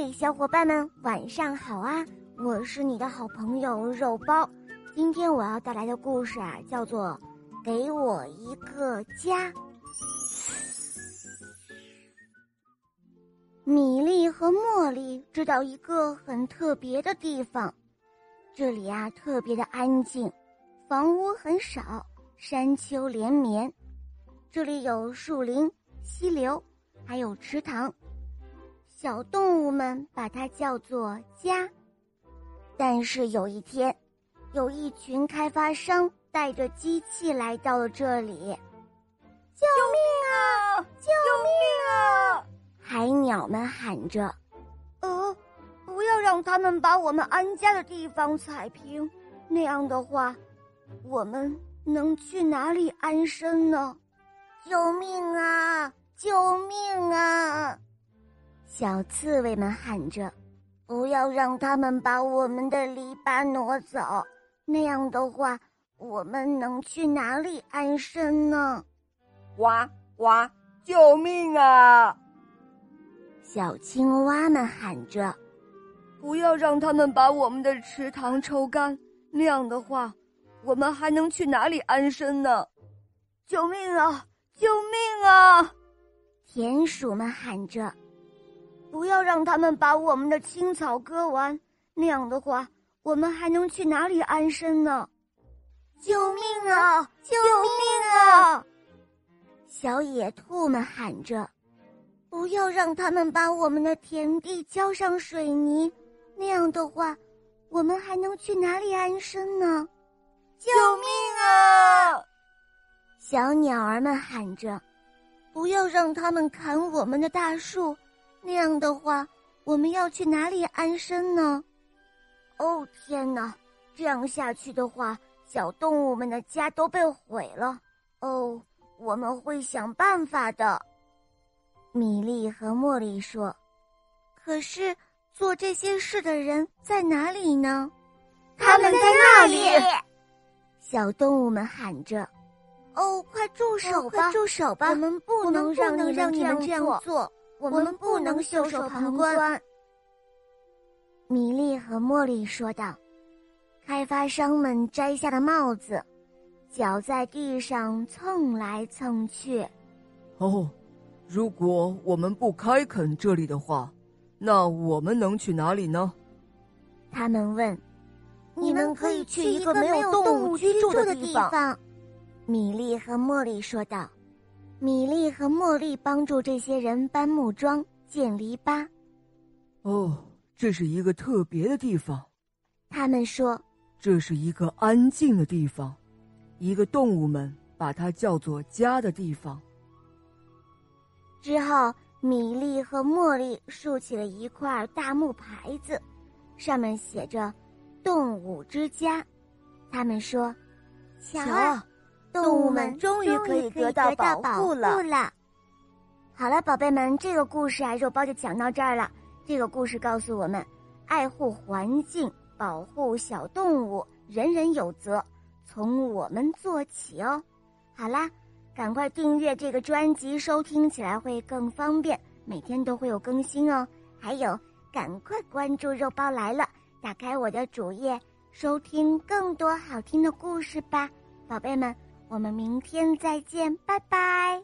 嘿，小伙伴们，晚上好啊！我是你的好朋友肉包。今天我要带来的故事啊，叫做《给我一个家》。米粒和茉莉知道一个很特别的地方，这里啊特别的安静，房屋很少，山丘连绵。这里有树林、溪流，还有池塘。小动物们把它叫做家，但是有一天，有一群开发商带着机器来到了这里。救命啊！救命啊！海鸟们喊着：“呃，不要让他们把我们安家的地方踩平，那样的话，我们能去哪里安身呢？”救命啊！救命啊！小刺猬们喊着：“不要让他们把我们的篱笆挪走，那样的话，我们能去哪里安身呢？”呱呱！救命啊！小青蛙们喊着：“不要让他们把我们的池塘抽干，那样的话，我们还能去哪里安身呢？”救命啊！救命啊！田鼠们喊着。不要让他们把我们的青草割完，那样的话，我们还能去哪里安身呢？救命啊！救命啊！小野兔们喊着：“不要让他们把我们的田地浇上水泥，那样的话，我们还能去哪里安身呢？”救命啊！小鸟儿们喊着：“不要让他们砍我们的大树。”那样的话，我们要去哪里安身呢？哦天哪！这样下去的话，小动物们的家都被毁了。哦，我们会想办法的。米莉和茉莉说：“可是做这些事的人在哪里呢？”他们在那里。小动物们喊着：“哦，快住手吧！快住手吧！我们不能让你让你们这样做。”我们不能袖手旁观。”米莉和茉莉说道。开发商们摘下了帽子，脚在地上蹭来蹭去。哦，如果我们不开垦这里的话，那我们能去哪里呢？他们问。你们可以去一个没有动物居住的地方。米莉和茉莉说道。米莉和茉莉帮助这些人搬木桩、建篱笆。哦，这是一个特别的地方。他们说，这是一个安静的地方，一个动物们把它叫做家的地方。之后，米莉和茉莉竖起了一块大木牌子，上面写着“动物之家”。他们说：“瞧啊！”动物们终于可以得到保护了。好了，宝贝们，这个故事啊，肉包就讲到这儿了。这个故事告诉我们，爱护环境、保护小动物，人人有责，从我们做起哦。好啦，赶快订阅这个专辑，收听起来会更方便，每天都会有更新哦。还有，赶快关注“肉包来了”，打开我的主页，收听更多好听的故事吧，宝贝们。我们明天再见，拜拜。